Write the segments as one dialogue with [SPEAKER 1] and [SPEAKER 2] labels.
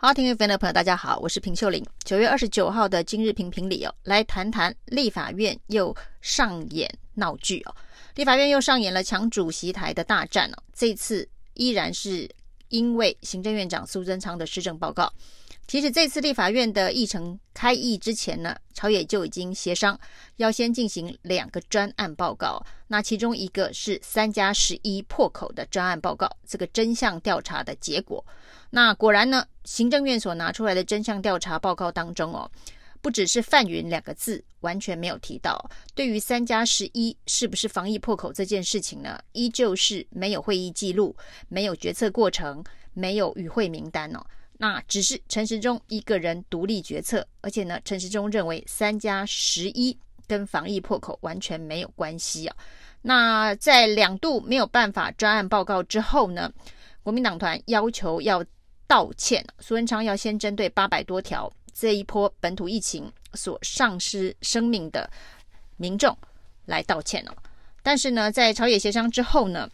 [SPEAKER 1] 好，听的朋友，大家好，我是平秀玲。九月二十九号的今日评评理哦，来谈谈立法院又上演闹剧哦。立法院又上演了抢主席台的大战哦。这次依然是因为行政院长苏贞昌的施政报告。其实这次立法院的议程开议之前呢，朝野就已经协商要先进行两个专案报告。那其中一个是三加十一破口的专案报告，这个真相调查的结果。那果然呢，行政院所拿出来的真相调查报告当中哦，不只是“范云”两个字完全没有提到。对于三加十一是不是防疫破口这件事情呢，依旧是没有会议记录、没有决策过程、没有与会名单哦。那只是陈时中一个人独立决策，而且呢，陈时中认为三加十一跟防疫破口完全没有关系啊。那在两度没有办法专案报告之后呢，国民党团要求要。道歉，苏文昌要先针对八百多条这一波本土疫情所丧失生命的民众来道歉哦。但是呢，在朝野协商之后呢，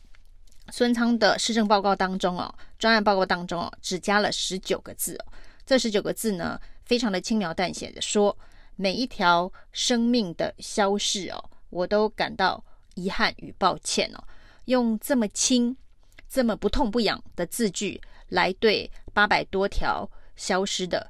[SPEAKER 1] 孙昌的施政报告当中哦，专案报告当中哦，只加了十九个字哦。这十九个字呢，非常的轻描淡写的说，每一条生命的消逝哦，我都感到遗憾与抱歉哦。用这么轻、这么不痛不痒的字句。来对八百多条消失的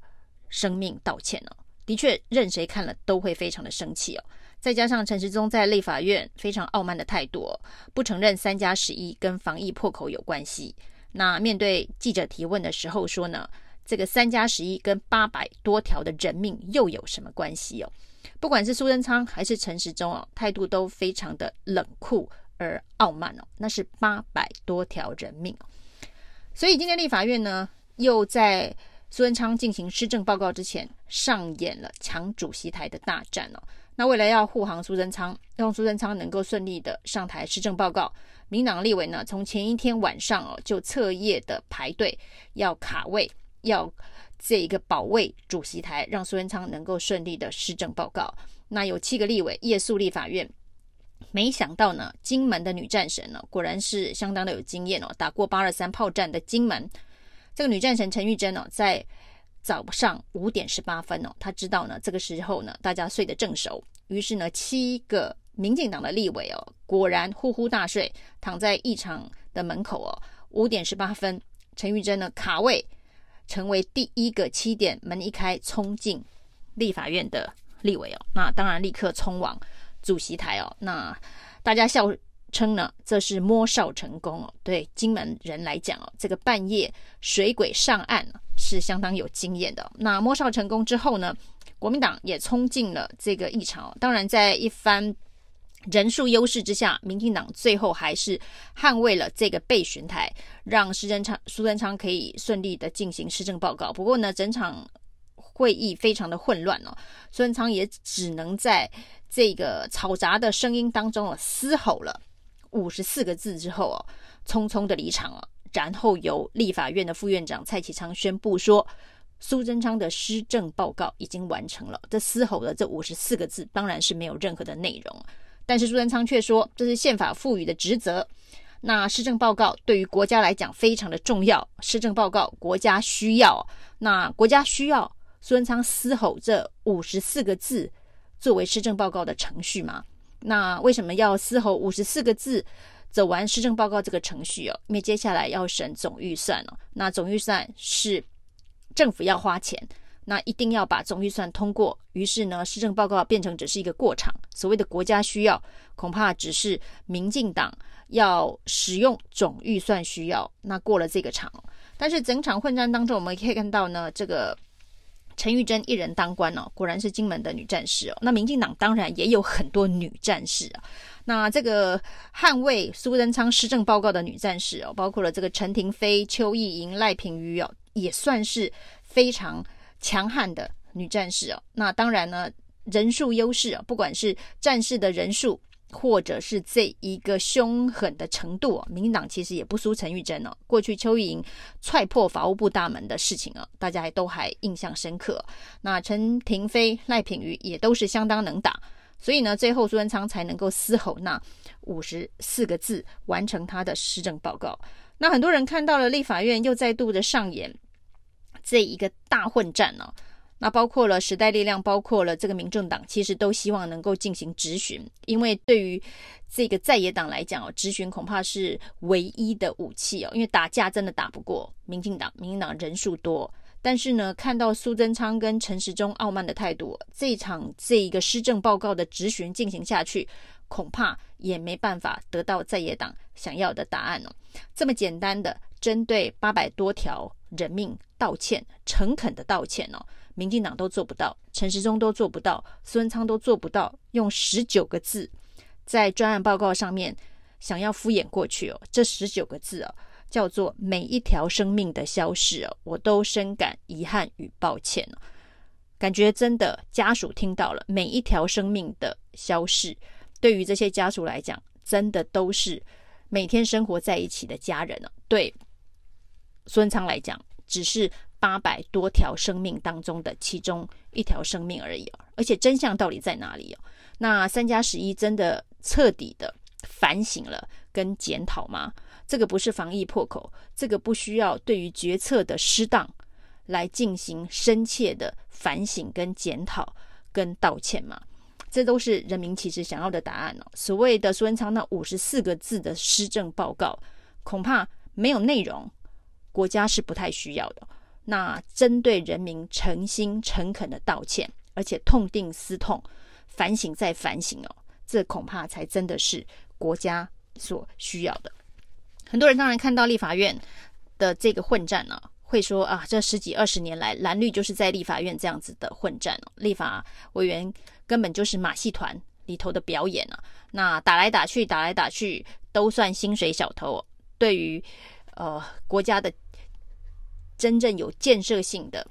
[SPEAKER 1] 生命道歉哦，的确，任谁看了都会非常的生气哦。再加上陈时中在立法院非常傲慢的态度，不承认三加十一跟防疫破口有关系。那面对记者提问的时候说呢，这个三加十一跟八百多条的人命又有什么关系哦？不管是苏贞昌还是陈时中哦，态度都非常的冷酷而傲慢哦。那是八百多条人命。所以今天立法院呢，又在苏贞昌进行施政报告之前，上演了抢主席台的大战哦。那为了要护航苏贞昌，让苏贞昌能够顺利的上台施政报告，民党立委呢，从前一天晚上哦，就彻夜的排队要卡位，要这一个保卫主席台，让苏贞昌能够顺利的施政报告。那有七个立委夜宿立法院。没想到呢，金门的女战神呢，果然是相当的有经验哦，打过八二三炮战的金门。这个女战神陈玉珍哦，在早上五点十八分哦，他知道呢，这个时候呢，大家睡得正熟，于是呢，七个民进党的立委哦，果然呼呼大睡，躺在议场的门口哦。五点十八分，陈玉珍呢卡位，成为第一个七点门一开冲进立法院的立委哦，那当然立刻冲往。主席台哦，那大家笑称呢，这是摸哨成功哦。对金门人来讲哦，这个半夜水鬼上岸是相当有经验的。那摸哨成功之后呢，国民党也冲进了这个议场。当然，在一番人数优势之下，民进党最后还是捍卫了这个备询台，让施贞昌、苏贞昌可以顺利的进行施政报告。不过呢，整场会议非常的混乱哦，苏贞昌也只能在。这个嘈杂的声音当中啊，嘶吼了五十四个字之后哦，匆匆的离场了。然后由立法院的副院长蔡启昌宣布说，苏贞昌的施政报告已经完成了。这嘶吼的这五十四个字当然是没有任何的内容，但是苏贞昌却说这是宪法赋予的职责。那施政报告对于国家来讲非常的重要，施政报告国家需要，那国家需要苏贞昌嘶吼这五十四个字。作为施政报告的程序吗，那为什么要嘶吼五十四个字走完施政报告这个程序哦？因为接下来要审总预算哦，那总预算是政府要花钱，那一定要把总预算通过。于是呢，施政报告变成只是一个过场。所谓的国家需要，恐怕只是民进党要使用总预算需要，那过了这个场。但是整场混战当中，我们可以看到呢，这个。陈玉珍一人当官哦，果然是金门的女战士哦。那民进党当然也有很多女战士啊。那这个捍卫苏贞昌施政报告的女战士哦，包括了这个陈亭妃、邱意莹、赖品妤哦，也算是非常强悍的女战士哦。那当然呢，人数优势啊，不管是战士的人数。或者是这一个凶狠的程度，民进党其实也不输陈玉珍哦。过去邱意莹踹破法务部大门的事情啊，大家还都还印象深刻。那陈亭妃、赖品妤也都是相当能打，所以呢，最后苏贞昌才能够嘶吼那五十四个字，完成他的施政报告。那很多人看到了立法院又再度的上演这一个大混战呢、那包括了时代力量，包括了这个民众党，其实都希望能够进行质询，因为对于这个在野党来讲哦，质询恐怕是唯一的武器哦，因为打架真的打不过民进党，民进党人数多。但是呢，看到苏贞昌跟陈时中傲慢的态度，这场这一个施政报告的质询进行下去，恐怕也没办法得到在野党想要的答案哦。这么简单的针对八百多条人命道歉，诚恳的道歉哦，民进党都做不到，陈时中都做不到，孙昌都做不到，用十九个字在专案报告上面想要敷衍过去哦，这十九个字哦。叫做每一条生命的消逝哦，我都深感遗憾与抱歉。感觉真的家属听到了每一条生命的消逝，对于这些家属来讲，真的都是每天生活在一起的家人哦。对孙昌来讲，只是八百多条生命当中的其中一条生命而已。而且真相到底在哪里哦？那三加十一真的彻底的反省了跟检讨吗？这个不是防疫破口，这个不需要对于决策的失当来进行深切的反省、跟检讨、跟道歉吗？这都是人民其实想要的答案哦。所谓的苏文昌那五十四个字的施政报告，恐怕没有内容，国家是不太需要的。那针对人民诚心诚恳的道歉，而且痛定思痛、反省再反省哦，这恐怕才真的是国家所需要的。很多人当然看到立法院的这个混战呢、会说啊，这十几二十年来蓝绿就是在立法院这样子的混战、啊，立法委员根本就是马戏团里头的表演啊。那打来打去，打来打去，都算薪水小偷、啊。对于呃国家的真正有建设性的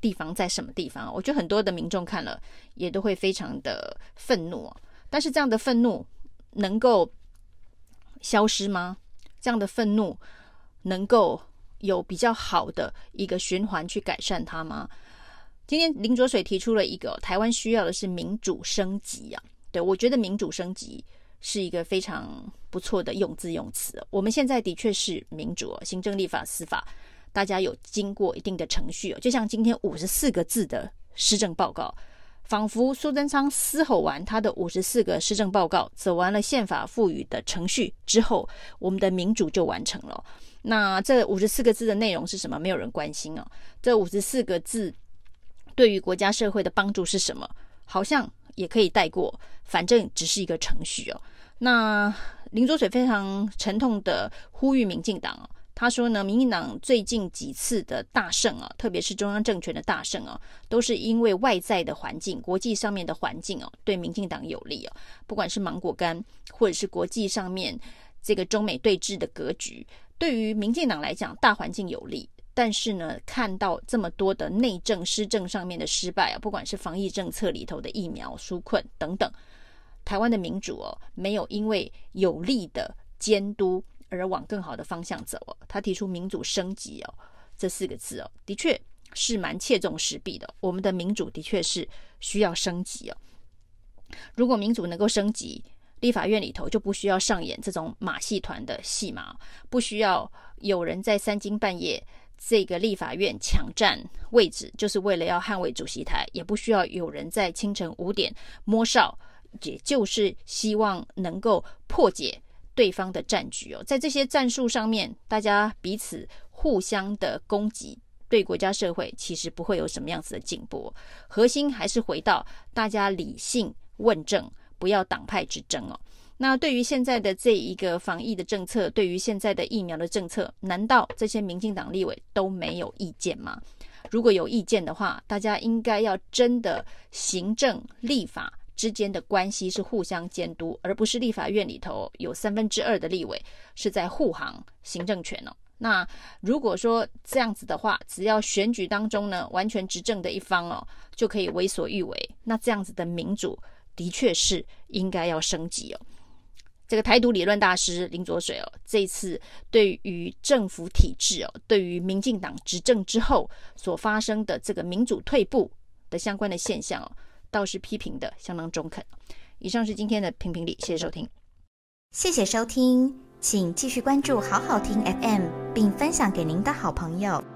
[SPEAKER 1] 地方在什么地方？我觉得很多的民众看了也都会非常的愤怒、但是这样的愤怒能够消失吗？这样的愤怒能够有比较好的一个循环去改善它吗？今天林卓水提出了一个台湾需要的是民主升级啊，对，我觉得民主升级是一个非常不错的用字用词。我们现在的确是民主，行政、立法、司法，大家有经过一定的程序哦，就像今天五十四个字的施政报告。仿佛苏贞昌嘶吼完他的五十四个施政报告，走完了宪法赋予的程序之后，我们的民主就完成了。那这五十四个字的内容是什么？没有人关心哦。这五十四个字对于国家社会的帮助是什么？好像也可以带过，反正只是一个程序哦。那林浊水非常沉痛的呼吁民进党哦。他说呢，民进党最近几次的大胜啊，特别是中央政权的大胜啊，都是因为外在的环境、国际上面的环境哦，对民进党有利哦。不管是芒果干，或者是国际上面这个中美对峙的格局，对于民进党来讲，大环境有利。但是呢，看到这么多的内政施政上面的失败啊，不管是防疫政策里头的疫苗纾困等等，台湾的民主哦，没有因为有力的监督。而往更好的方向走哦，他提出民主升级哦，这四个字哦，的确是蛮切中时弊的。我们的民主的确是需要升级哦。如果民主能够升级，立法院里头就不需要上演这种马戏团的戏码，不需要有人在三更半夜这个立法院抢占位置，就是为了要捍卫主席台，也不需要有人在清晨五点摸哨，也就是希望能够破解。对方的战局哦，在这些战术上面，大家彼此互相的攻击，对国家社会其实不会有什么样子的进步。核心还是回到大家理性问政，不要党派之争哦。那对于现在的这一个防疫的政策，对于现在的疫苗的政策，难道这些民进党立委都没有意见吗？如果有意见的话，大家应该要真的行政立法。之间的关系是互相监督，而不是立法院里头有三分之二的立委是在护航行政权哦。那如果说这样子的话，只要选举当中呢，完全执政的一方哦，就可以为所欲为，那这样子的民主的确是应该要升级哦。这个台独理论大师林卓水哦，这一次对于政府体制哦，对于民进党执政之后所发生的这个民主退步的相关的现象哦。倒是批评的相当中肯。以上是今天的评评理，谢谢收听。
[SPEAKER 2] 谢谢收听，请继续关注好好听 FM，并分享给您的好朋友。